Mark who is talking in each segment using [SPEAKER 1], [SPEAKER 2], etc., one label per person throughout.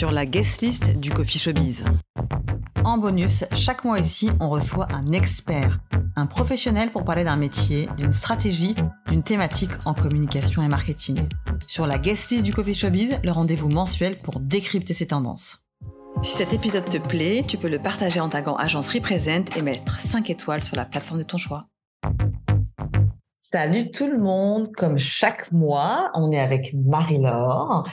[SPEAKER 1] sur la guest list du Coffee Showbiz.
[SPEAKER 2] En bonus, chaque mois ici, on reçoit un expert, un professionnel pour parler d'un métier, d'une stratégie, d'une thématique en communication et marketing. Sur la guest list du Coffee Showbiz, le rendez-vous mensuel pour décrypter ces tendances. Si cet épisode te plaît, tu peux le partager en tagant Agence Represent et mettre 5 étoiles sur la plateforme de ton choix.
[SPEAKER 3] Salut tout le monde, comme chaque mois, on est avec Marie-Laure.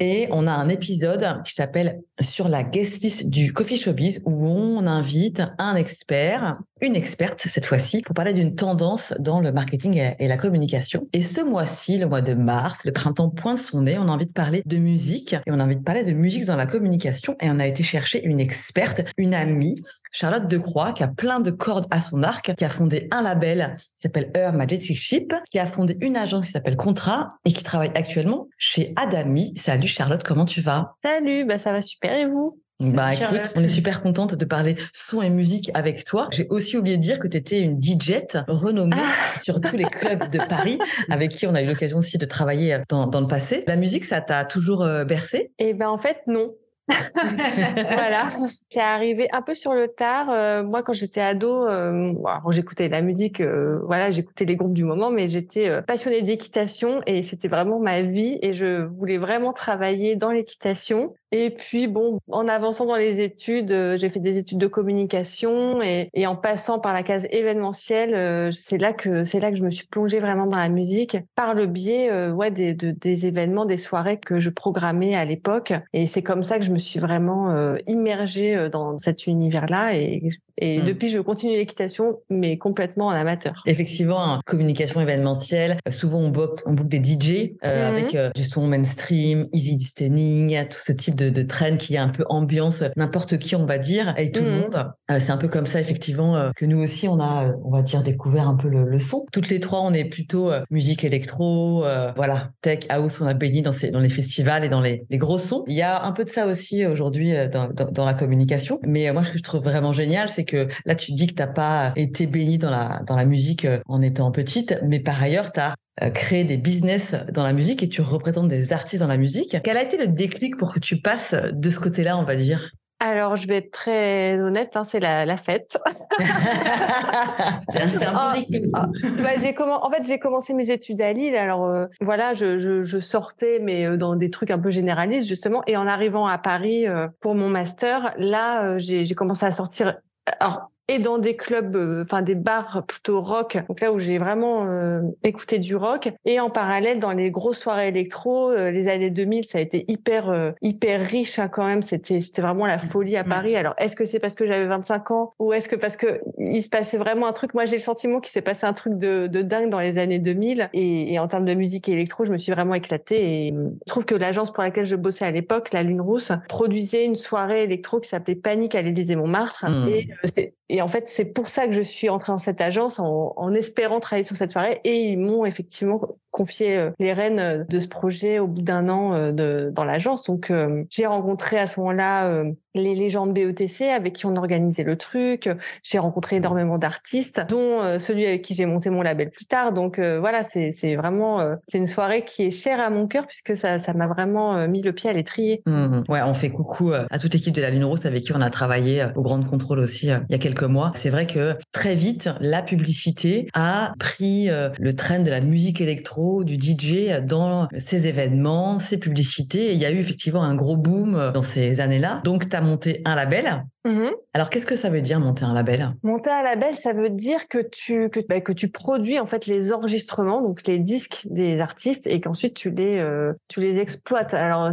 [SPEAKER 3] Et on a un épisode qui s'appelle Sur la guest list du Coffee Showbiz où on invite un expert, une experte cette fois-ci, pour parler d'une tendance dans le marketing et la communication. Et ce mois-ci, le mois de mars, le printemps pointe son nez, on a envie de parler de musique et on a envie de parler de musique dans la communication et on a été chercher une experte, une amie, Charlotte Decroix, qui a plein de cordes à son arc, qui a fondé un label qui s'appelle Majestic Ship, qui a fondé une agence qui s'appelle Contrat et qui travaille actuellement chez Adami. Salut Charlotte, comment tu vas?
[SPEAKER 4] Salut, bah ça va super et vous?
[SPEAKER 3] Bah écoute, on est super contente de parler son et musique avec toi. J'ai aussi oublié de dire que tu étais une DJ renommée ah. sur tous les clubs de Paris avec qui on a eu l'occasion aussi de travailler dans, dans le passé. La musique, ça t'a toujours euh, bercé?
[SPEAKER 4] Eh ben en fait non. voilà, c'est arrivé un peu sur le tard. Euh, moi, quand j'étais ado, euh, j'écoutais la musique, euh, voilà, j'écoutais les groupes du moment, mais j'étais passionnée d'équitation et c'était vraiment ma vie et je voulais vraiment travailler dans l'équitation. Et puis bon, en avançant dans les études, j'ai fait des études de communication et, et, en passant par la case événementielle, c'est là que c'est là que je me suis plongée vraiment dans la musique par le biais ouais des, des événements, des soirées que je programmais à l'époque. Et c'est comme ça que je me suis vraiment euh, immergée euh, dans cet univers-là et et hmm. depuis, je continue l'équitation, mais complètement en amateur.
[SPEAKER 3] Effectivement, communication événementielle. Souvent, on book, on book des DJ euh, mhm. avec euh, du son mainstream, easy listening, tout ce type de, de trend qui a un peu ambiance n'importe qui, on va dire, et tout le mhm. monde. Euh, c'est un peu comme ça, effectivement, euh, que nous aussi, on a, on va dire, découvert un peu le, le son. Toutes les trois, on est plutôt musique électro, voilà, tech, house. On a baigné dans, ces, dans les festivals et dans les, les gros sons. Il y a un peu de ça aussi aujourd'hui dans, dans, dans, la communication. Mais moi, ce que je trouve vraiment génial, c'est que là, tu dis que t'as pas été béni dans la, dans la musique euh, en étant petite, mais par ailleurs, tu as euh, créé des business dans la musique et tu représentes des artistes dans la musique. Quel a été le déclic pour que tu passes de ce côté-là, on va dire?
[SPEAKER 4] Alors, je vais être très honnête, hein, c'est la, la fête.
[SPEAKER 3] c'est un, bon oh, déclic.
[SPEAKER 4] Ah, bah, j'ai en fait, j'ai commencé mes études à Lille. Alors, euh, voilà, je, je, je, sortais, mais dans des trucs un peu généralistes, justement. Et en arrivant à Paris pour mon master, là, j'ai commencé à sortir alors et dans des clubs, euh, enfin des bars plutôt rock, donc là où j'ai vraiment euh, écouté du rock, et en parallèle dans les grosses soirées électro, euh, les années 2000, ça a été hyper hyper riche hein, quand même. C'était c'était vraiment la folie à. Paris. Alors est-ce que c'est parce que j'avais 25 ans ou est-ce que parce que il se passait vraiment un truc? Moi j'ai le sentiment qu'il s'est passé un truc de, de dingue dans les années 2000, et, et en termes de musique électro, je me suis vraiment éclatée. Et je trouve que l'agence pour laquelle je bossais à l'époque, la Lune Rousse, produisait une soirée électro qui s'appelait Panique à l'Élysée Montmartre, mm. et c'est et en fait, c'est pour ça que je suis entrée dans cette agence en, espérant travailler sur cette soirée. Et ils m'ont effectivement confié euh, les rênes euh, de ce projet au bout d'un an euh, dans l'agence. Donc, j'ai rencontré à ce moment-là les légendes BETC avec qui on organisait le truc. J'ai rencontré énormément d'artistes, dont celui avec qui j'ai monté mon label plus tard. Donc voilà, c'est vraiment c'est une soirée qui est chère à mon cœur puisque ça m'a vraiment mis le pied à l'étrier.
[SPEAKER 3] Mmh ouais, on fait coucou à toute l'équipe de la Lune Rousse avec qui on a travaillé au Grand Contrôle aussi il y a quelques mois. C'est vrai que très vite la publicité a pris le train de la musique électro du DJ dans ces événements, ces publicités. il y a eu effectivement un gros boom dans ces années-là. Donc, tu as monté un label. Mm-hmm. Alors, qu'est-ce que ça veut dire monter un label?
[SPEAKER 4] Monter un label, ça veut dire que tu que, bah, que tu produis en fait les enregistrements, donc les disques des artistes, et qu'ensuite tu les euh, tu les exploites. Alors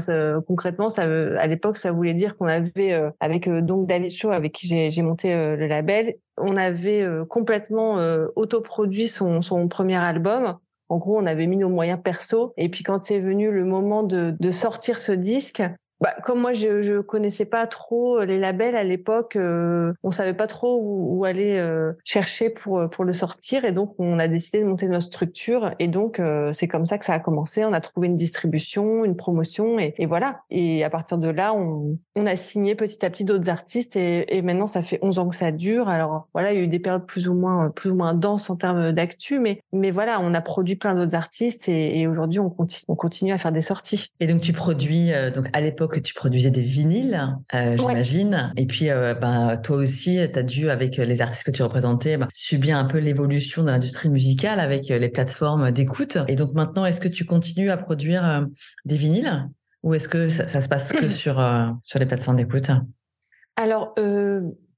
[SPEAKER 4] concrètement, ça veut, à l'époque, ça voulait dire qu'on avait euh, avec euh, donc David Shaw, avec qui j'ai monté le label, on avait complètement autoproduit son son premier album en gros, on avait mis nos moyens perso. Et puis quand c'est venu le moment de, de sortir ce disque, bah, comme moi, je, je connaissais pas trop euh, les labels à l'époque, euh, on savait pas trop où, aller euh, chercher pour euh, pour le sortir, et donc on a décidé de monter notre structure. Et donc c'est comme ça que ça a commencé. On a trouvé une distribution, une promotion, et, et voilà. Et à partir de là, on, on a signé petit à petit d'autres artistes, et, et, maintenant ça fait 11 ans que ça dure. Alors voilà, il y a eu des périodes plus ou moins plus ou moins denses en termes d'actu, mais mais voilà, on a produit plein d'autres artistes, et, et aujourd'hui on continue on continue à faire des sorties.
[SPEAKER 3] Et donc tu produis donc à l'époque l'époque, tu produisais des vinyles, euh, j'imagine. Et puis, euh, ben, toi aussi, tu as dû, avec les artistes que tu représentais, ben, subir un peu l'évolution de l'industrie musicale avec les plateformes d'écoute. Et donc maintenant, est-ce que tu continues à produire des vinyles? Ou est-ce que ça, se passe que sur, sur les plateformes d'écoute?
[SPEAKER 4] Alors,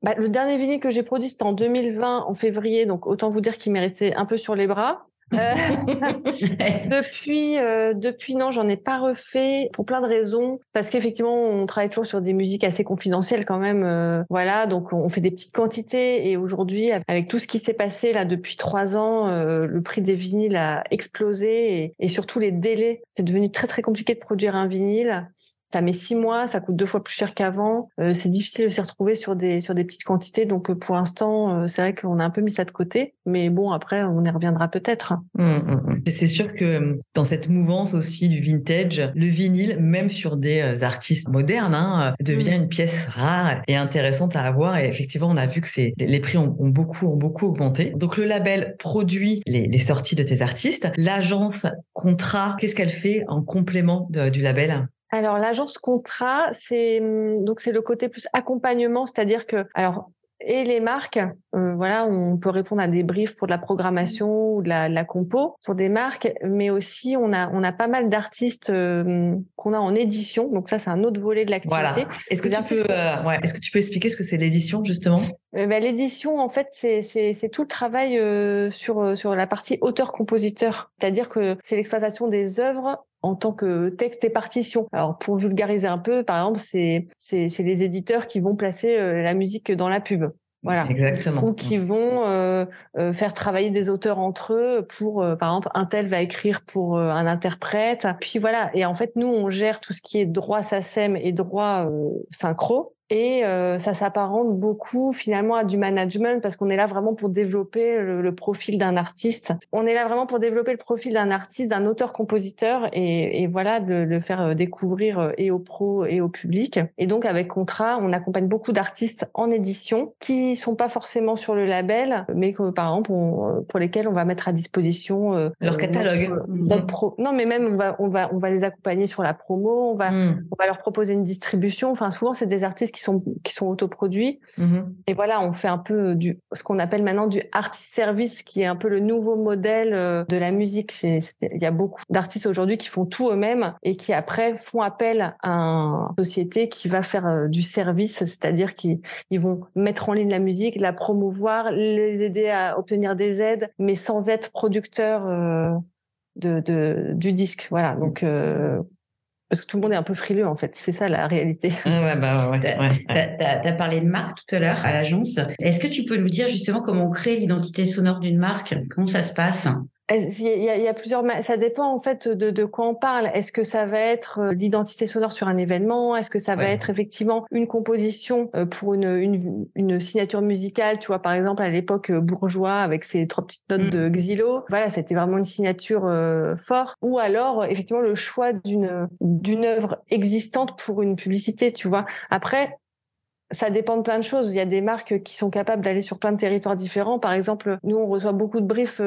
[SPEAKER 4] bah, le dernier vinyle que j'ai produit, c'était en 2020, en février, donc autant vous dire qu'il m'est resté un peu sur les bras. Euh, depuis, euh, depuis non, j'en ai pas refait pour plein de raisons. Parce qu'effectivement, on travaille toujours sur des musiques assez confidentielles quand même. Euh, voilà, donc on fait des petites quantités. Et aujourd'hui, avec tout ce qui s'est passé là depuis trois ans, le prix des vinyles a explosé et, et surtout les délais. C'est devenu très très compliqué de produire un vinyle ça met six mois, ça coûte deux fois plus cher qu'avant. Euh, c'est difficile de s'y retrouver sur des sur des petites quantités. Donc euh, pour l'instant, euh, c'est vrai qu'on a un peu mis ça de côté. Mais bon, après, on y reviendra peut-être. Mmh,
[SPEAKER 3] mmh, mmh. C'est sûr que dans cette mouvance aussi du vintage, le vinyle, même sur des artistes modernes, hein, devient une pièce rare et intéressante à avoir. Et effectivement, on a vu que c'est les prix ont, beaucoup ont beaucoup augmenté. Donc le label produit les, les sorties de tes artistes. L'agence contrat, qu'est-ce qu'elle fait en complément du label?
[SPEAKER 4] Alors l'agence contrat, c'est hum, donc c'est le côté plus accompagnement, c'est-à-dire que alors et les marques, euh, voilà, on peut répondre à des briefs pour de la programmation ou de la, la compo pour des marques, mais aussi on a on a pas mal d'artistes euh, qu'on a en édition, donc ça c'est un autre volet de l'activité. Voilà.
[SPEAKER 3] Est-ce que tu peux euh, ouais, est-ce que tu peux expliquer ce que c'est l'édition justement?
[SPEAKER 4] Ben, l'édition en fait c'est c'est c'est tout le travail sur sur la partie auteur-compositeur, c'est-à-dire que c'est l'exploitation des œuvres en tant que texte et partition. Alors pour vulgariser un peu, par exemple, c'est c'est c'est les éditeurs qui vont placer euh, la musique dans la pub. Voilà.
[SPEAKER 3] Exactement.
[SPEAKER 4] Ou qui vont euh, euh, faire travailler des auteurs entre eux pour, par exemple, un tel va écrire pour un interprète. Puis voilà. Et en fait, nous, on gère tout ce qui est droit SACEM et droit synchro. Et euh, ça s'apparente beaucoup finalement à du management parce qu'on est là vraiment pour développer le, profil d'un artiste. On est là vraiment pour développer le profil d'un artiste, d'un auteur-compositeur et, et, voilà de le faire euh, découvrir euh, et aux pros et au public. Et donc avec Contrat, on accompagne beaucoup d'artistes en édition qui sont pas forcément sur le label, mais que par exemple on, pour lesquels on va mettre à disposition
[SPEAKER 3] leur catalogue.
[SPEAKER 4] Notre, pro... Non, mais même on va on va on va les accompagner sur la promo, on va hmm. on va leur proposer une distribution. Enfin souvent c'est des artistes qui sont qui sont autoproduits. Mm-hmm. Et voilà, on fait un peu du ce qu'on appelle maintenant du artist service, qui est un peu le nouveau modèle euh, de la musique. C'est il y a beaucoup d'artistes aujourd'hui qui font tout eux-mêmes et qui après font appel à une société qui va faire euh, du service, c'est-à-dire qu'ils ils vont mettre en ligne la musique, la promouvoir, les aider à obtenir des aides, mais sans être producteur. Euh, de, de, du disque. Voilà. Donc, euh, parce que tout le monde est un peu frileux, en fait. C'est ça la réalité.
[SPEAKER 3] Ouais, bah, ouais, ouais.
[SPEAKER 5] Tu as, parlé de marque tout à l'heure à l'agence. Est-ce que tu peux nous dire justement comment on crée l'identité sonore d'une marque? Comment ça se passe?
[SPEAKER 4] Il y, a, il y a, plusieurs. Ça dépend en fait de, de quoi on parle. Est-ce que ça va être euh, l'identité sonore sur un événement? Est-ce que ça va être effectivement une composition euh, pour une, une, une, signature musicale? Tu vois, par exemple à l'époque euh, bourgeois avec ses trois petites notes de Xylo. Voilà, c'était vraiment une signature euh, forte. Ou alors effectivement le choix d'une d'une œuvre existante pour une publicité. Tu vois. Après, ça dépend de plein de choses. Il y a des marques qui sont capables d'aller sur plein de territoires différents. Par exemple, nous, on reçoit beaucoup de briefs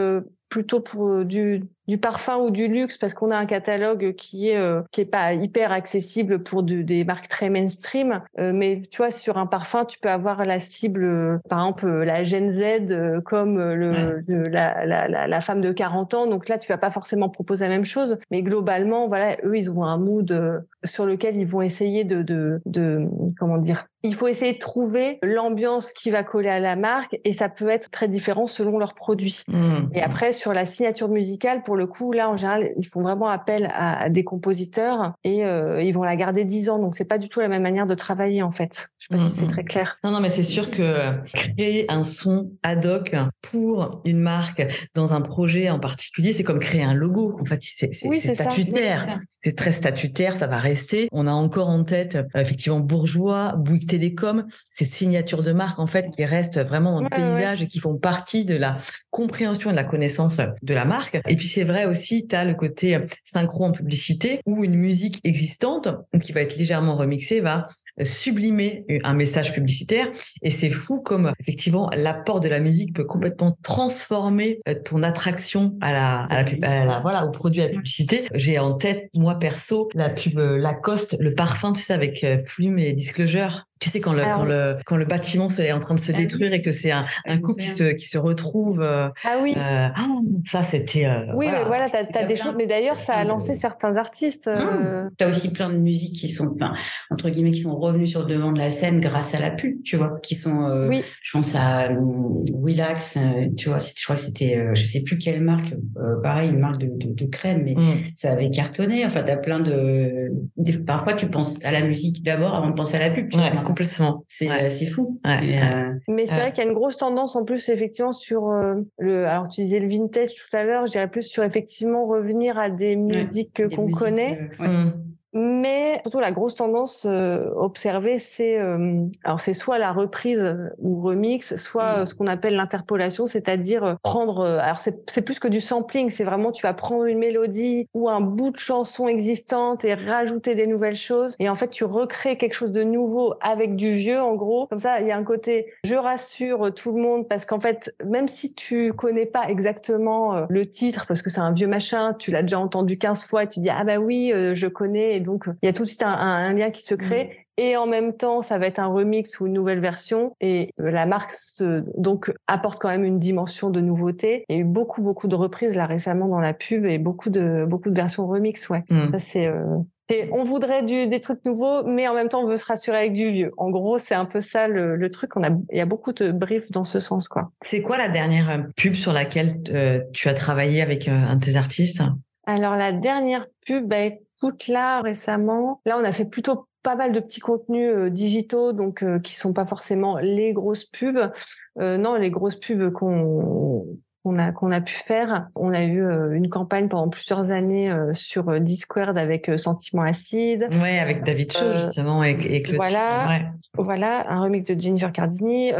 [SPEAKER 4] plutôt pour euh, du, du parfum ou du luxe parce qu'on a un catalogue qui est euh, qui est pas hyper accessible pour des marques très mainstream. Euh, mais tu vois sur un parfum tu peux avoir la cible par exemple la Gen Z comme le la, la, la, femme de 40 ans. Donc là tu vas pas forcément proposer la même chose. Mais globalement voilà eux ils ont un mood sur lequel ils vont essayer de de, de comment dire il faut essayer de trouver l'ambiance qui va coller à la marque et ça peut être très différent selon leurs produits. Mmh. Et après sur la signature musicale, pour le coup, là, en général, ils font vraiment appel à, des compositeurs et euh, ils vont la garder dix ans. Donc, c'est pas du tout la même manière de travailler, en fait. Je sais pas si c'est très clair.
[SPEAKER 3] Non, non, mais c'est sûr que créer un son ad hoc pour une marque dans un projet en particulier, c'est comme créer un logo. En fait, c'est statutaire c'est très statutaire, ça va rester. On a encore en tête euh, effectivement Bourgeois, Bouygues Télécom, ces signatures de marque en fait qui restent vraiment dans le paysage et qui font partie de la compréhension et de la connaissance de la marque. Et puis c'est vrai aussi, tu as le côté synchro en publicité où une musique existante, qui va être légèrement remixée, va sublimer un message publicitaire. Et c'est fou comme effectivement l'apport de la musique peut complètement transformer ton attraction à la, à la, voilà, au produit à la publicité. J'ai en tête, moi perso, la pub Lacoste, le parfum, tu sais, avec plume et disclosure. Tu sais quand le quand le quand le bâtiment est en train de se ah détruire et que c'est un, un couple qui se qui se retrouve. Euh,
[SPEAKER 4] ah oui. Euh,
[SPEAKER 3] ah, ça c'était. Euh,
[SPEAKER 4] oui, voilà, voilà t'as as des choses, mais d'ailleurs ça a lancé certains artistes.
[SPEAKER 5] Mmh. T'as aussi plein de musiques qui sont, enfin, entre guillemets, qui sont revenus sur le devant de la scène grâce à la pub, tu vois, qui sont. oui. Je pense à Willax, tu vois, je crois que c'était, je sais plus quelle marque, pareil, une marque de, de, de crème, mais mmh. ça avait cartonné. Enfin, t'as plein de, parfois tu penses à la musique d'abord avant de penser à la pub. Tu
[SPEAKER 3] vois, complètement.
[SPEAKER 5] C'est euh, c'est fou.
[SPEAKER 4] Euh, Mais c'est vrai qu'il y a une grosse tendance en plus effectivement sur euh, le. Alors tu disais le vintage tout à l'heure, je dirais plus sur effectivement revenir à des musiques qu'on connaît. Mmh. Mais surtout la grosse tendance euh, observée, c'est euh, alors c'est soit la reprise ou remix, soit mm. ce qu'on appelle l'interpolation, c'est-à-dire euh, prendre. alors c'est plus que du sampling, c'est vraiment tu vas prendre une mélodie ou un bout de chanson existante et rajouter des nouvelles choses. Et en fait, tu recrées quelque chose de nouveau avec du vieux, en gros. Comme ça, il y a un côté. Je rassure tout le monde parce qu'en fait, même si tu connais pas exactement le titre parce que c'est un vieux machin, tu l'as déjà entendu 15 fois et tu dis ah bah oui, je connais et donc, il y a tout de suite un, lien qui se crée. Mm. Et en même temps, ça va être un remix ou une nouvelle version. Et euh, la marque donc apporte quand même une dimension de nouveauté. Il y a eu beaucoup, beaucoup de reprises là récemment dans la pub et beaucoup de, beaucoup de versions remix. Ouais. Mm. Ça, c'est, euh, on voudrait des trucs nouveaux, mais en même temps, on veut se rassurer avec du vieux. En gros, c'est un peu ça le, truc. On a, il y a beaucoup de briefs dans ce sens, quoi.
[SPEAKER 3] C'est quoi la dernière euh, pub sur laquelle tu as travaillé avec un de tes artistes?
[SPEAKER 4] Alors, la dernière pub, bah, là, récemment, là, on a fait plutôt pas mal de petits contenus euh, digitaux, donc euh, qui sont pas forcément les grosses pubs. Euh, non, les grosses pubs qu'on qu'on a qu'on a pu faire. On a eu euh, une campagne pendant plusieurs années sur Discord avec Sentiment Acide.
[SPEAKER 3] Ouais, avec David Cho justement et, et
[SPEAKER 4] Voilà, voilà, un remix de Jennifer Cardini.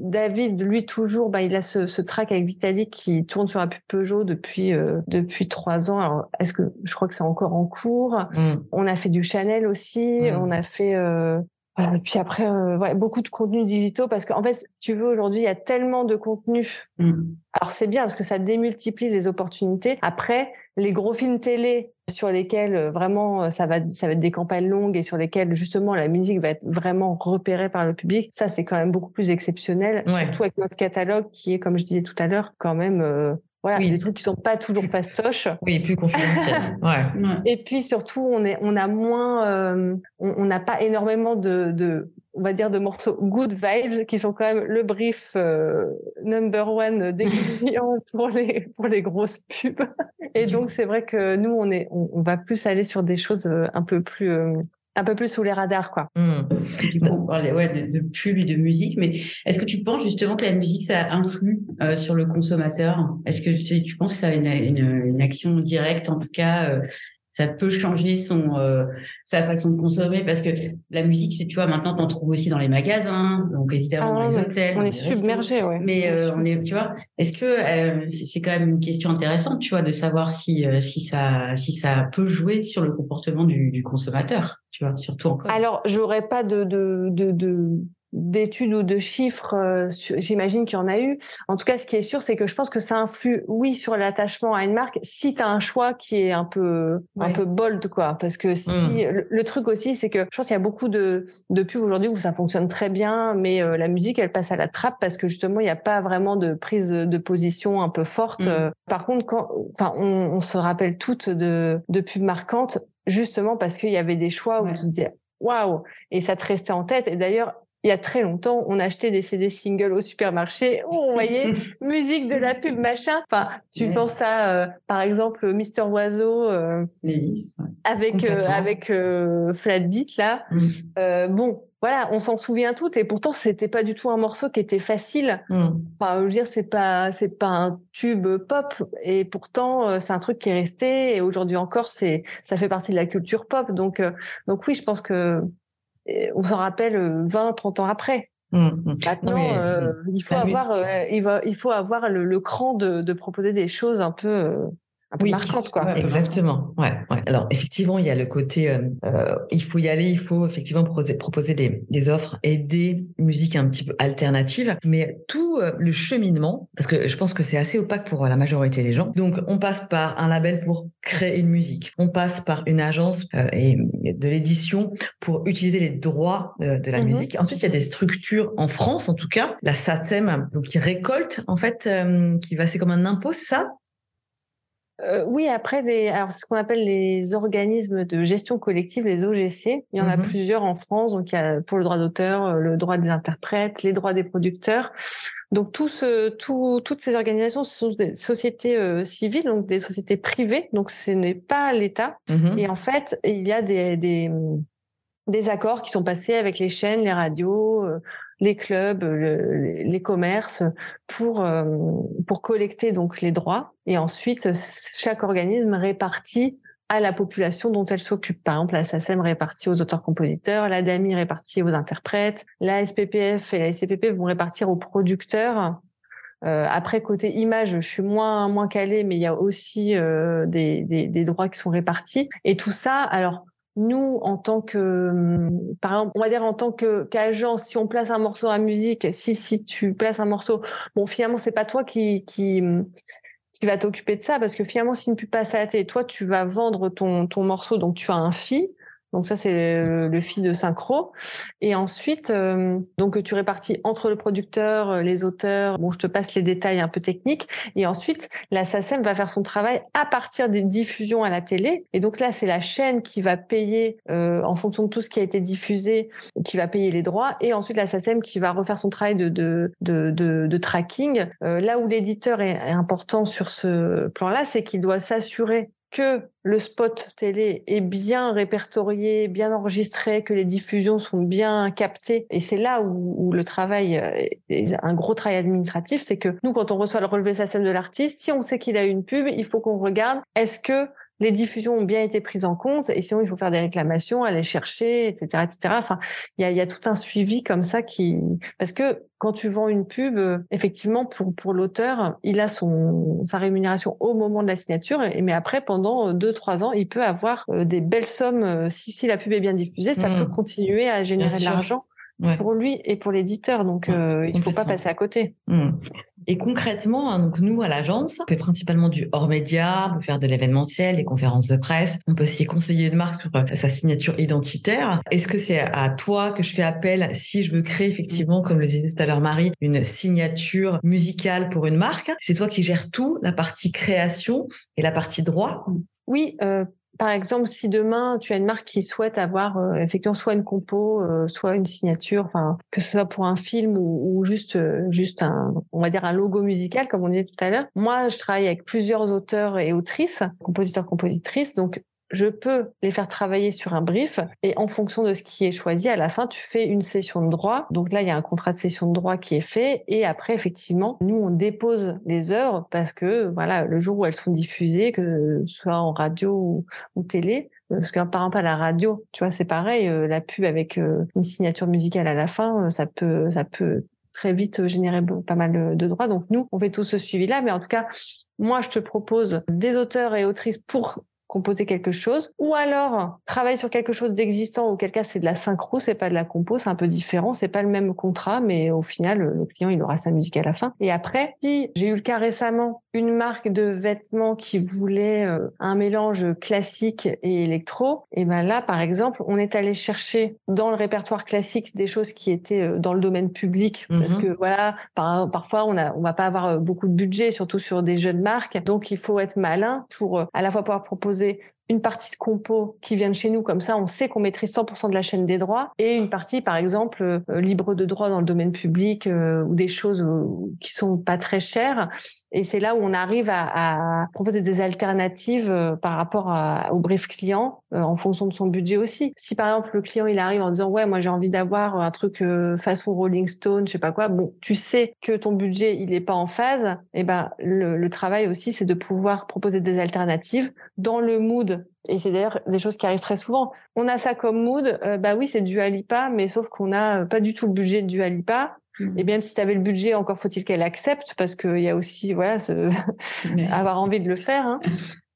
[SPEAKER 4] David, lui, toujours, bah, il a ce, ce track avec Vitalik qui tourne sur un pub Peugeot depuis euh, depuis trois ans. Alors, est-ce que je crois que c'est encore en cours mm. On a fait du Chanel aussi. Mm. On a fait euh, puis après, euh, ouais, beaucoup de contenus digitaux parce qu'en fait, tu veux aujourd'hui, il y a tellement de contenus. Mm. Alors c'est bien parce que ça démultiplie les opportunités. Après, les gros films télé sur lesquels euh, vraiment euh, ça va, ça va être des campagnes longues et sur lesquels justement la musique va être vraiment repérée par le public. Ça, c'est quand même beaucoup plus exceptionnel, surtout avec notre catalogue qui est, comme je disais tout à l'heure, quand même voilà, oui. des trucs qui sont pas toujours fastoches.
[SPEAKER 3] Oui, plus confidentiels. ouais.
[SPEAKER 4] Et puis surtout, on est, on a moins, euh, on n'a pas énormément de, de, on va dire, de morceaux good vibes qui sont quand même le brief euh, number one des clients pour les pour les grosses pubs. Et donc c'est vrai que nous, on est, on, on, va plus aller sur des choses euh, un peu plus un peu plus sous les radars, quoi.
[SPEAKER 5] Mmh. on parlait de, pub et de musique, mais est-ce que tu penses justement que la musique, ça influe euh, sur le consommateur? Est-ce que tu, penses que ça a une, une, action directe, en tout cas euh, ça peut changer son euh, sa façon de consommer parce que la musique tu vois maintenant t'en trouves aussi dans les magasins donc évidemment dans ah les hôtels
[SPEAKER 4] on est submergé ouais
[SPEAKER 5] mais on est tu vois est-ce que c'est quand même une question intéressante tu vois de savoir si si ça si ça peut jouer sur le comportement du, du consommateur tu vois, surtout encore.
[SPEAKER 4] Alors, j'aurais pas de, de, de, de d'études ou de chiffres, euh, j'imagine qu'il y en a eu. En tout cas, ce qui est sûr, c'est que je pense que ça influe, oui, sur l'attachement à une marque, si tu as un choix qui est un peu un peu bold, quoi. Parce que si mmh. le, truc aussi, c'est que je pense qu'il y a beaucoup de, de pubs aujourd'hui où ça fonctionne très bien, mais euh, la musique, elle passe à la trappe parce que justement, il n'y a pas vraiment de prise de position un peu forte. Mmh. Euh, par contre, quand, enfin, on, on, se rappelle toutes de, de pubs marquantes justement parce qu'il y avait des choix où tu te disais waouh et ça te restait en tête et d'ailleurs il y a très longtemps, on achetait des CD singles au supermarché où on voyait musique de la pub machin. Enfin, tu penses à, euh, par exemple, Mister Oiseau euh, avec euh, avec euh, Flat Beat là. Mm. bon, voilà, on s'en souvient toutes et pourtant c'était pas du tout un morceau qui était facile. Mm. Enfin, je veux dire, c'est pas c'est pas un tube pop et pourtant c'est un truc qui est resté et aujourd'hui encore c'est ça fait partie de la culture pop. Donc donc oui, je pense que on s'en rappelle 20, euh, 30 ans après. Mmh, mmh. Maintenant, euh, il faut avoir, euh, il, va, il faut avoir le, cran de, proposer des choses un peu, un peu marquante, quoi.
[SPEAKER 3] exactement. Ouais, ouais. Alors effectivement, il y a le côté, euh, euh, il faut y aller, il faut effectivement proposer, proposer des, des, offres et des musiques un petit peu alternatives, mais tout euh, le cheminement, parce que je pense que c'est assez opaque pour la majorité des gens. Donc on passe par un label pour créer une musique, on passe par une agence euh, et de l'édition pour utiliser les droits de la mhm. musique. Ensuite, il y a des structures en France, en tout cas, la SACEM, donc qui récolte en fait, qui va c'est comme un impôt, c'est ça?
[SPEAKER 4] Euh, oui, après, des, alors ce qu'on appelle les organismes de gestion collective, les OGC. Il y en a mhm. plusieurs en France. Donc, il y a pour le droit d'auteur, euh, le droit des interprètes, les droits des producteurs. Donc, tout ce, tout, toutes ces organisations ce sont des sociétés euh, civiles, donc des sociétés privées. Donc, ce n'est pas l'État. Mhm. Et en fait, il y a des, des, des accords qui sont passés avec les chaînes, les radios, les clubs, les commerces pour euh, pour collecter donc les droits et ensuite chaque organisme répartit à la population dont elle s'occupe. Par exemple, la SACEM répartit aux auteurs-compositeurs, la DAMI répartit aux interprètes, la SPPF et la SCPP vont répartir aux producteurs. Euh, après, côté image, je suis moins moins calée, mais il y a aussi euh, des, des, des, droits qui sont répartis. Et tout ça, alors nous, en tant que, par exemple, on va dire en tant que qu'agent, si on place un morceau à musique, si si tu places un morceau, bon finalement c'est pas toi qui qui qui va t'occuper de ça parce que finalement si tu passes à la télé, toi tu vas vendre ton ton morceau, donc tu as un fee donc ça, c'est le, le fil de synchro. Et ensuite, euh, donc tu répartis entre le producteur, euh, les auteurs. Bon, je te passe les détails un peu techniques. Et ensuite, la SACEM va faire son travail à partir des diffusions à la télé. Et donc là, c'est la chaîne qui va payer euh, en fonction de tout ce qui a été diffusé, qui va payer les droits. Et ensuite, la SACEM qui va refaire son travail de de de, de, tracking. Euh, là où l'éditeur est important sur ce plan-là, c'est qu'il doit s'assurer que le spot télé est bien répertorié, bien enregistré, que les diffusions sont bien captées. Et c'est là où, le travail euh, est un gros travail administratif, c'est que nous, quand on reçoit le relevé scène de l'artiste, si on sait qu'il a une pub, il faut qu'on regarde est-ce que les diffusions ont bien été prises en compte et sinon il faut faire des réclamations, aller chercher, etc., etc. Enfin, il y a, y a, tout un suivi comme ça qui parce que quand tu vends une pub, effectivement pour pour l'auteur, il a son sa rémunération au moment de la signature, et, mais après pendant deux trois ans, il peut avoir euh, des belles sommes euh, si si la pub est bien diffusée, ça mmh. peut continuer à générer de l'argent. pour lui et pour l'éditeur. Donc, euh, il ne faut pas passer à côté.
[SPEAKER 3] Mmh. Et concrètement, hein, donc nous à l'agence, on fait principalement du hors média, on peut faire de l'événementiel, des conférences de presse, on peut aussi conseiller une marque sur euh, sa signature identitaire. Est-ce que c'est à toi que je fais appel si je veux créer effectivement, comme le disait tout à l'heure Marie, une signature musicale pour une marque? C'est toi qui gères tout, la partie création et la partie droit?
[SPEAKER 4] Oui, euh, par exemple, si demain tu as une marque qui souhaite avoir euh, effectivement soit une compo, euh, soit une signature, enfin que ce soit pour un film ou, juste euh, juste un, on va dire un logo musical comme on disait tout à l'heure. Moi, je travaille avec plusieurs auteurs et autrices, compositeurs, compositrices, donc je peux les faire travailler sur un brief et en fonction de ce qui est choisi, à la fin, tu fais une session de droit. Donc là, il y a un contrat de session de droit qui est fait et après, effectivement, nous, on dépose les heures parce que, voilà, le jour où elles sont diffusées, que ce soit en radio ou, télé, euh, parce qu'un par exemple à la radio, tu vois, c'est pareil, euh, la pub avec euh, une signature musicale à la fin, ça peut, ça peut très vite générer pas mal de droits. Donc nous, on fait tout ce suivi-là, mais en tout cas, moi, je te propose des auteurs et autrices pour composer quelque chose, ou alors travailler sur quelque chose d'existant, auquel cas c'est de la synchro, c'est pas de la compo, c'est un peu différent, c'est pas le même contrat, mais au final le client il aura sa musique à la fin. Et après, si j'ai eu le cas récemment, une marque de vêtements qui voulait euh, un mélange classique et électro, et ben là par exemple, on est allé chercher dans le répertoire classique des choses qui étaient euh, dans le domaine public, parce mhm. que voilà, parfois on a on va pas avoir euh, beaucoup de budget, surtout sur des jeunes marques, donc il faut être malin pour à la fois pouvoir proposer poser une partie de compo qui vient de chez nous, comme ça on sait qu'on maîtrise 100% de la chaîne des droits, et une partie par exemple euh, libre de droit dans le domaine public euh, ou des choses euh, qui sont pas très chères. Et c'est là où on arrive à, proposer des alternatives par rapport au brief client en fonction de son budget aussi. Si par exemple le client il arrive en disant ouais moi j'ai envie d'avoir un truc façon Rolling Stone, je sais pas quoi, bon tu sais que ton budget il est pas en phase, et ben le, le travail aussi c'est de pouvoir proposer des alternatives dans le mood mood. Et c'est d'ailleurs des choses qui arrivent très souvent. On a ça comme mood, euh, bah oui, c'est du Alipa, mais sauf qu'on n'a pas du tout le budget du Alipa. Mmh. Et même si tu avais le budget, encore faut-il qu'elle accepte, parce qu'il y a aussi, voilà, ce... avoir envie de le faire. Hein.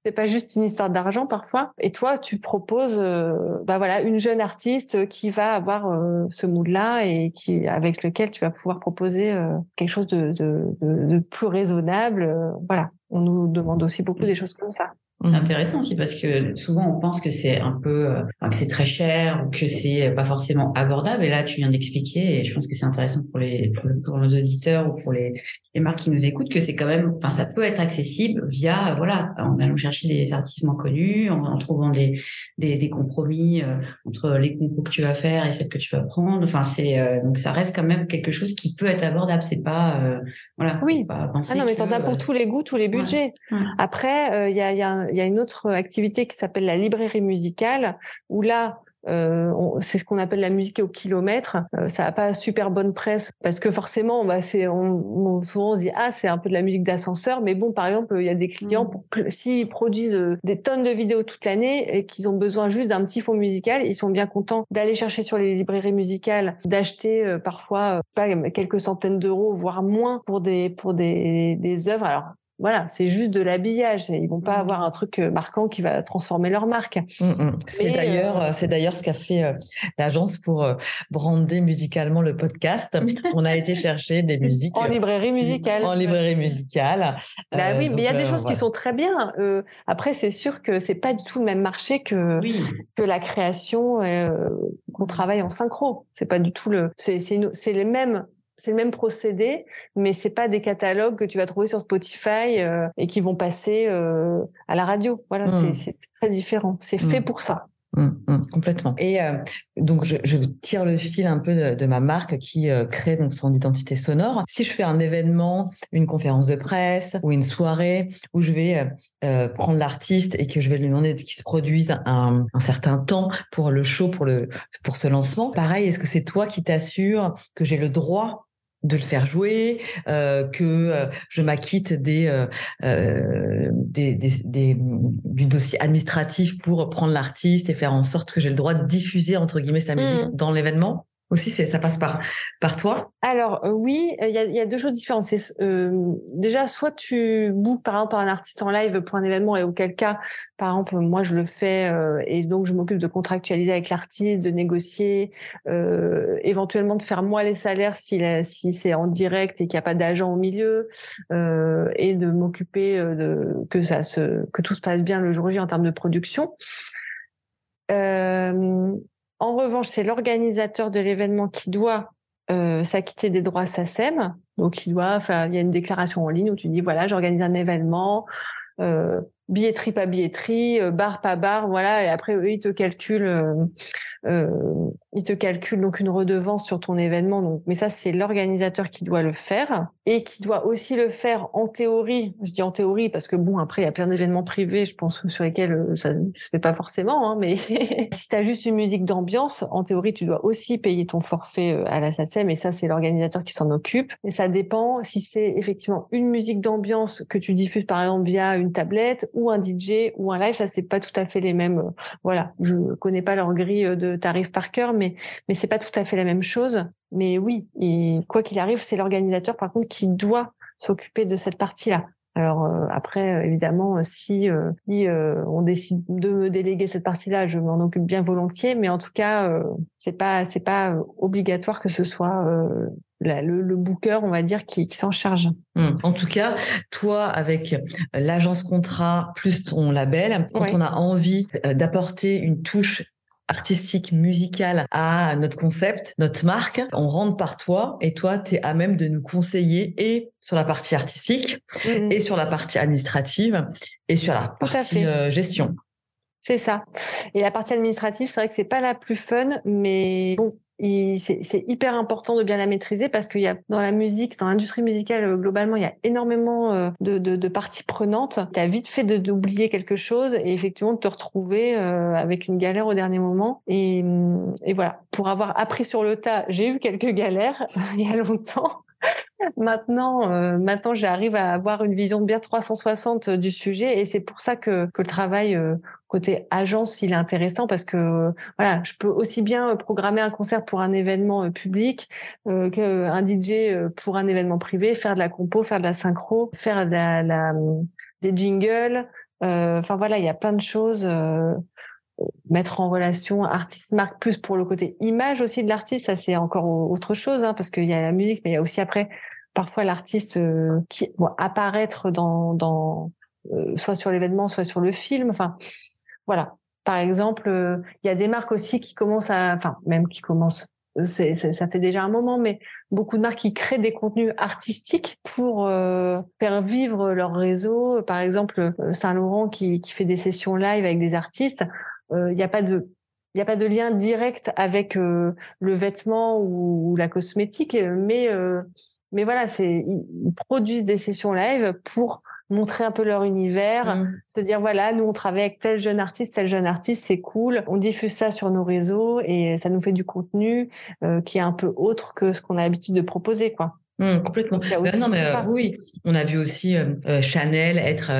[SPEAKER 4] C'est pas juste une histoire d'argent parfois. Et toi, tu proposes, euh, bah voilà, une jeune artiste qui va avoir euh, ce mood-là et qui, avec lequel tu vas pouvoir proposer euh, quelque chose de, de, de, de plus raisonnable. voilà. On nous demande aussi beaucoup des choses comme ça.
[SPEAKER 5] C'est mhm. intéressant aussi parce que souvent on pense que c'est un peu, euh, que c'est très cher ou que c'est pas forcément abordable. Et là, tu viens d'expliquer, et je pense que c'est intéressant pour les pour, nos auditeurs ou pour les, les marques qui nous écoutent que c'est quand même, enfin, ça peut être accessible via, voilà, en allant chercher des artistes moins connus, en, trouvant des, des, des compromis euh, entre les concours que tu vas faire et celles que tu vas prendre. Enfin, c'est euh, donc ça reste quand même quelque chose qui peut être abordable. C'est pas, voilà.
[SPEAKER 4] Oui. Pas ah non, mais t'en as pour tous les goûts, tous les budgets. Après, il y a, y a il y a une autre activité qui s'appelle la librairie musicale, où là, euh, c'est ce qu'on appelle la musique au kilomètre. Euh, ça n'a pas super bonne presse parce que forcément, c'est on, souvent on se dit ah c'est un peu de la musique d'ascenseur, mais bon par exemple il y a des clients mmh. pour s'ils produisent euh, des tonnes de vidéos toute l'année et qu'ils ont besoin juste d'un petit fond musical, ils sont bien contents d'aller chercher sur les librairies musicales, d'acheter parfois pas quelques centaines d'euros voire moins pour des pour des des œuvres. Alors voilà, c'est juste de l'habillage. Ils vont pas mmh. avoir un truc euh, marquant qui va transformer leur marque.
[SPEAKER 3] Mmh, mmh. C'est d'ailleurs, euh, c'est d'ailleurs ce qu'a fait euh, l'agence pour brander musicalement le podcast. On a été chercher des musiques
[SPEAKER 4] en librairie musicale.
[SPEAKER 3] En librairie musicale.
[SPEAKER 4] Bah oui, mais il y a des choses qui sont très bien. après, c'est sûr que c'est pas du tout le même marché que que la création qu'on travaille en synchro. C'est pas du tout le. C'est c'est les mêmes c'est le même procédé, mais c'est pas des catalogues que tu vas trouver sur Spotify euh, et qui vont passer euh, à la radio. Voilà, mmh. c'est très différent. C'est fait mmh. pour ça.
[SPEAKER 3] Mmh, complètement. Et euh, donc je, tire le fil un peu de, ma marque qui crée donc son identité sonore. Si je fais un événement, une conférence de presse ou une soirée où je vais prendre l'artiste et que je vais lui demander qu'il se produise un, un, certain temps pour le show, pour le pour ce lancement, pareil, est-ce que c'est toi qui t'assures que j'ai le droit de le faire jouer, euh, que euh, je m'acquitte des, euh, euh, des, des, des, du dossier administratif pour prendre l'artiste et faire en sorte que j'ai le droit de diffuser entre guillemets sa musique mmh. dans l'événement aussi, ça passe par, toi
[SPEAKER 4] Alors euh, oui, il y a, deux choses différentes. Euh, déjà, soit tu bookes par exemple un artiste en live pour un événement et auquel cas, par exemple, moi je le fais euh, et donc je m'occupe de contractualiser avec l'artiste, de négocier, éventuellement de faire moi les salaires si, c'est en direct et qu'il n'y a pas d'agent au milieu et de m'occuper de que ça se que tout se passe bien le jour J en termes de production. En revanche, c'est l'organisateur de l'événement qui doit euh, s'acquitter des droits SACEM. Donc, il doit, il y a une déclaration en ligne où tu dis voilà, j'organise un événement, euh, billetterie pas billetterie, euh, bar pas bar, voilà. Et après, eux, ils te calculent, euh, euh, ils te calculent donc une redevance sur ton événement. Donc, mais ça, c'est l'organisateur qui doit le faire et qui doit aussi le faire en théorie. Je dis en théorie parce que bon, après, il y a plein d'événements privés, je pense, sur lesquels euh, ça ne se fait pas forcément. Hein, mais si tu as juste une musique d'ambiance, en théorie, tu dois aussi payer ton forfait euh, à la SACEM et ça, c'est l'organisateur qui s'en occupe. Et ça dépend si c'est effectivement une musique d'ambiance que tu diffuses par exemple via une tablette ou un DJ ou un live. Ça, c'est pas tout à fait les mêmes. Euh, voilà, je connais pas leur grille de tarifs par cœur, mais mais c'est pas tout à fait la même chose. Mais oui, quoi qu'il arrive, c'est l'organisateur par contre qui doit s'occuper de cette partie-là. Alors euh, après, euh, évidemment, euh, si, on décide de me déléguer cette partie-là, je m'en occupe bien volontiers. Mais en tout cas, c'est pas c'est pas obligatoire que ce soit le, le, booker, on va dire, qui, s'en charge.
[SPEAKER 3] Mmh. En tout cas, toi, avec l'agence contrat plus ton label, quand on a envie d'apporter une touche artistique, musicale à notre concept, notre marque, on rentre par toi et toi, tu es à même de nous conseiller et sur la partie artistique mm-hmm. et sur la partie administrative et sur la partie euh, gestion.
[SPEAKER 4] C'est ça. Et la partie administrative, c'est vrai que c'est pas la plus fun, mais bon, c'est hyper important de bien la maîtriser parce qu'il y a dans la musique, dans l'industrie musicale euh, globalement, il y a énormément euh, de, de, de parties prenantes. Tu as vite fait d'oublier quelque chose et effectivement de te retrouver euh, avec une galère au dernier moment. Et, et voilà, pour avoir appris sur le tas, j'ai eu quelques galères il y a longtemps. maintenant, maintenant, j'arrive à avoir une vision bien 360 du sujet et c'est pour ça que, que le travail côté agence, il est intéressant parce que voilà, je peux aussi bien programmer un concert pour un événement public qu'un DJ pour un événement privé, faire de la compo, faire de la synchro, faire de la, des jingles. Enfin voilà, il y a plein de choses mettre en relation artiste-marque plus pour le côté image aussi de l'artiste, ça c'est encore autre chose, hein, parce qu'il y a la musique, mais il y a aussi après parfois l'artiste euh, qui va apparaître dans, dans euh, soit sur l'événement, soit sur le film. Enfin, voilà. Par exemple, euh, il y a des marques aussi qui commencent à, enfin même qui commencent, c'est, ça fait déjà un moment, mais beaucoup de marques qui créent des contenus artistiques pour faire vivre leur réseau. Par exemple, Saint Laurent qui, fait des sessions live avec des artistes il euh, n'y a pas de lien direct avec euh, le vêtement ou, la cosmétique, mais euh, mais voilà, c'est ils produisent des sessions live pour montrer un peu leur univers, mmh. se dire voilà, nous on travaille avec tel jeune artiste, tel jeune artiste, c'est cool, on diffuse ça sur nos réseaux et ça nous fait du contenu qui est un peu autre que ce qu'on a l'habitude de proposer quoi.
[SPEAKER 3] Mmh, complètement. Ben non, mais euh, oui, on a vu aussi euh, euh, Chanel être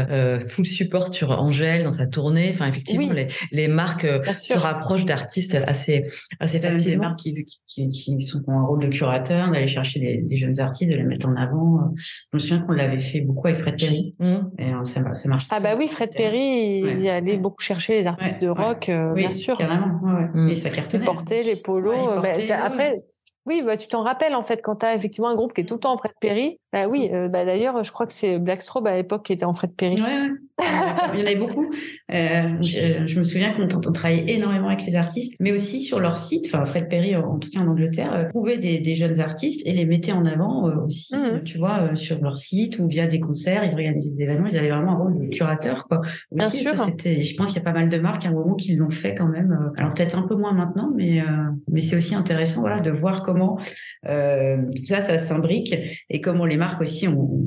[SPEAKER 3] full support sur Angèle dans sa tournée. Enfin, effectivement, les, les marques se rapprochent d'artistes assez assez facilement.
[SPEAKER 5] Des marques qui, qui, qui, sont ont un rôle de curateur, d'aller chercher des, des, jeunes artistes, de les mettre en avant. Je me souviens qu'on l'avait fait beaucoup avec Fred Perry mmh. et ça, ça marche.
[SPEAKER 4] Ah bah oui, Fred Perry, il allait beaucoup chercher les artistes de rock, bien sûr.
[SPEAKER 5] Carrément.
[SPEAKER 4] Mmh. Et ça cartonnait. Les porter les polos. Bah, après, oui, bah, tu t'en rappelles en fait quand tu as effectivement un groupe qui est tout le temps en Fred Perry. Bah oui, euh, bah, d'ailleurs, je crois que c'est Blackstrobe à l'époque qui était en Fred Perry.
[SPEAKER 5] Ouais, Il y en avait beaucoup. Euh, je, me souviens qu'on on travaillait énormément avec les artistes, mais aussi sur leur site. Enfin, Fred Perry, en tout cas en Angleterre, euh, trouvait des, des, jeunes artistes et les mettait en avant euh, aussi, mmh. tu vois, sur leur site ou via des concerts. Ils organisaient des événements. Ils avaient vraiment un rôle de curateur, quoi.
[SPEAKER 4] Bien sûr.
[SPEAKER 5] C'était, je pense qu'il y a pas mal de marques à un moment qui l'ont fait quand même. Alors peut-être un peu moins maintenant, mais mais c'est aussi intéressant, voilà, de voir comment tout ça, ça s'imbrique et comment les marques aussi ont,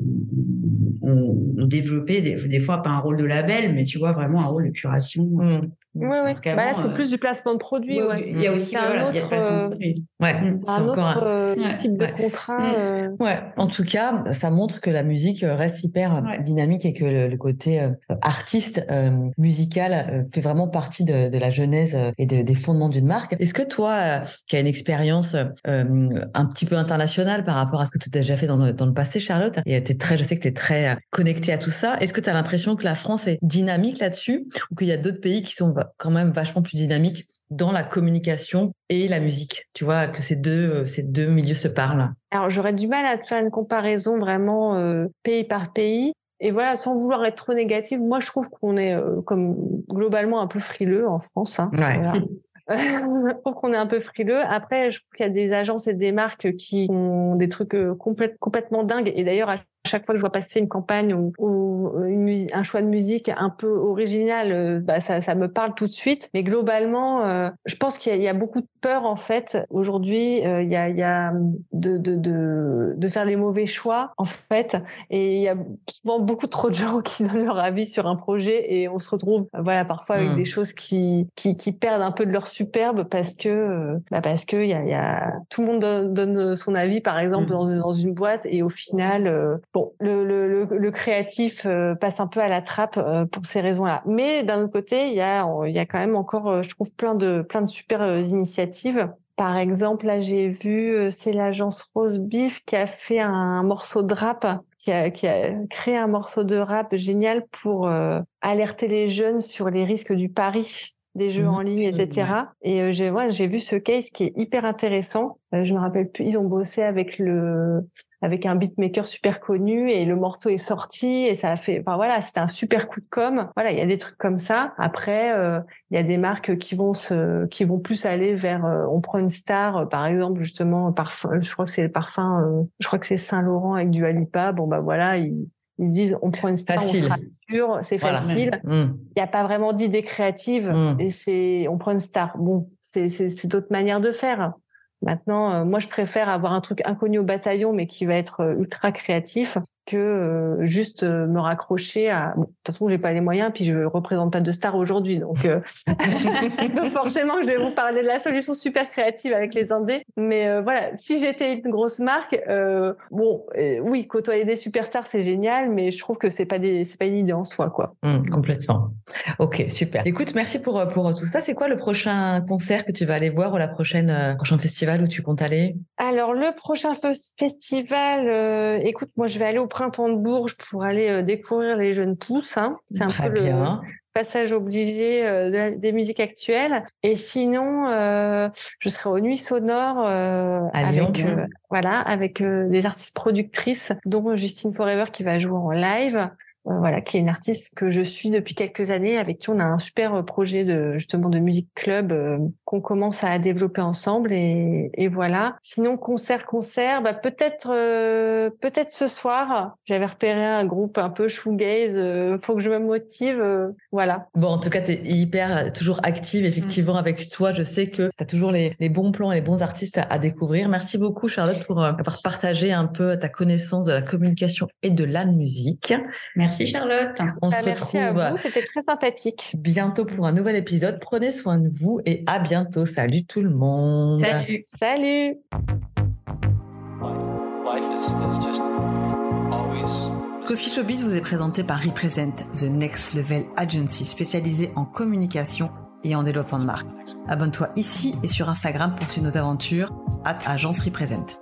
[SPEAKER 5] ont, ont développé des, des fois pas un rôle de label, mais tu vois vraiment un rôle de curation.
[SPEAKER 4] Mmh. Oui, oui. Bah là, c'est euh, plus du placement de produit.
[SPEAKER 5] Il y a aussi
[SPEAKER 4] un autre,
[SPEAKER 5] euh,
[SPEAKER 3] ouais,
[SPEAKER 4] un autre un... Euh, type de contrat.
[SPEAKER 3] Mm. Ouais. En tout cas, ça montre que la musique reste hyper dynamique et que le, côté artiste musical fait vraiment partie de, de la genèse et des fondements d'une marque. Est-ce que toi, qui as une expérience un petit peu internationale par rapport à ce que tu as déjà fait dans le, dans le passé, Charlotte, et es très, je sais que tu es très connectée à tout ça, est-ce que tu as l'impression que la France est dynamique là-dessus ou qu'il y a d'autres pays qui sont quand même vachement plus dynamique dans la communication et la musique. Tu vois, que ces deux, euh, ces deux milieux se parlent.
[SPEAKER 4] Alors, j'aurais du mal à faire une comparaison vraiment euh, pays par pays. Et voilà, sans vouloir être trop négative, moi, je trouve qu'on est euh, comme globalement un peu frileux en France. Hein, je trouve qu'on est un peu frileux. Après, je trouve qu'il y a des agences et des marques qui ont des trucs complètement dingues. Et d'ailleurs, chaque fois que je vois passer une campagne ou, ou un choix de musique un peu original, euh, bah ça, ça, me parle tout de suite. Mais globalement, euh, je pense qu'il y, y, a beaucoup de peur en fait. Aujourd'hui, euh, il y a, il y a de, de, de, de, faire les mauvais choix en fait. Et il y a souvent beaucoup trop de gens qui donnent leur avis sur un projet et on se retrouve voilà parfois avec mmh. des choses qui, qui, qui perdent un peu de leur superbe parce que bah parce que il y a, y a tout le monde donne, donne, son avis par exemple mmh. dans, dans une boîte et au final bon, le, le, le, créatif euh, passe un peu à la trappe euh, pour ces raisons-là. Mais d'un autre côté, il y a, y a quand même encore, euh, je trouve, plein de, plein de super initiatives. Par exemple, là, j'ai vu, c'est l'agence Rose Beef qui a fait un morceau de rap, qui a, qui a créé un morceau de rap génial pour alerter les jeunes sur les risques du pari des jeux mmh. en ligne, etc. Et euh, j'ai ouais, j'ai vu ce case qui est hyper intéressant. Euh, je me rappelle plus, ils ont bossé avec le avec un beatmaker super connu et le morceau est sorti et ça a fait enfin voilà, c'était un super coup de com. Voilà, il y a des trucs comme ça. Après euh, il y a des marques qui vont se qui vont plus aller vers on prend une star par exemple justement parfum je crois que c'est le parfum je crois que c'est Saint-Laurent avec du Alipa. Bon bah voilà, ils se disent, on prend une star,
[SPEAKER 3] facile.
[SPEAKER 4] on sera sûr, c'est facile. Mm. Il n'y a pas vraiment d'idée créative mm. et c'est, on prend une star. Bon, c'est, c'est, c'est d'autres manières de faire. Maintenant, euh, moi, je préfère avoir un truc inconnu au bataillon, mais qui va être euh, ultra créatif, que juste me raccrocher à. de toute façon, j'ai pas les moyens, puis je représente pas de star aujourd'hui, donc donc forcément, je vais vous parler de la solution super créative avec les indés. Mais voilà, si j'étais une grosse marque, bon, oui, côtoyer des superstars, c'est génial, mais je trouve que c'est pas des, c'est pas une idée en soi, quoi.
[SPEAKER 3] Mmh, complètement. Ok, super. Écoute, merci pour pour tout ça. C'est quoi le prochain concert que tu vas aller voir ou la prochaine euh, prochain festival où tu comptes aller?
[SPEAKER 4] Alors le prochain festival, euh, écoute, moi je vais aller au printemps de Bourges pour aller euh, découvrir les jeunes pousses. Hein. C'est un peu le passage obligé des musiques actuelles. Et sinon, je serai aux Nuits Sonores avec voilà avec des artistes productrices, dont Justine Forever qui va jouer en live. Euh, voilà, qui est une artiste que je suis depuis quelques années, avec qui on a un super euh, projet de justement de musique club euh, qu'on commence à développer ensemble et, et voilà. Sinon concert concert, bah peut-être peut-être ce soir. J'avais repéré un groupe un peu shoegaze. faut que je me motive, voilà.
[SPEAKER 3] Bon, en tout cas, tu es hyper toujours active effectivement mm. avec toi. Je sais que tu as toujours les, les, bons plans et les bons artistes à, découvrir. Merci beaucoup Charlotte pour avoir partagé un peu ta connaissance de la communication et de la musique.
[SPEAKER 5] Merci. Merci Charlotte.
[SPEAKER 3] On bah, se merci retrouve.
[SPEAKER 4] À vous, c'était très sympathique.
[SPEAKER 3] Bientôt pour un nouvel épisode. Prenez soin de vous et à bientôt. Salut tout le monde.
[SPEAKER 4] Salut. Salut.
[SPEAKER 2] Coffee Showbiz vous est présenté par Represent, The Next Level Agency spécialisée en communication et en développement de marque. Abonne-toi ici et sur Instagram pour suivre nos aventures. At Agence Represent.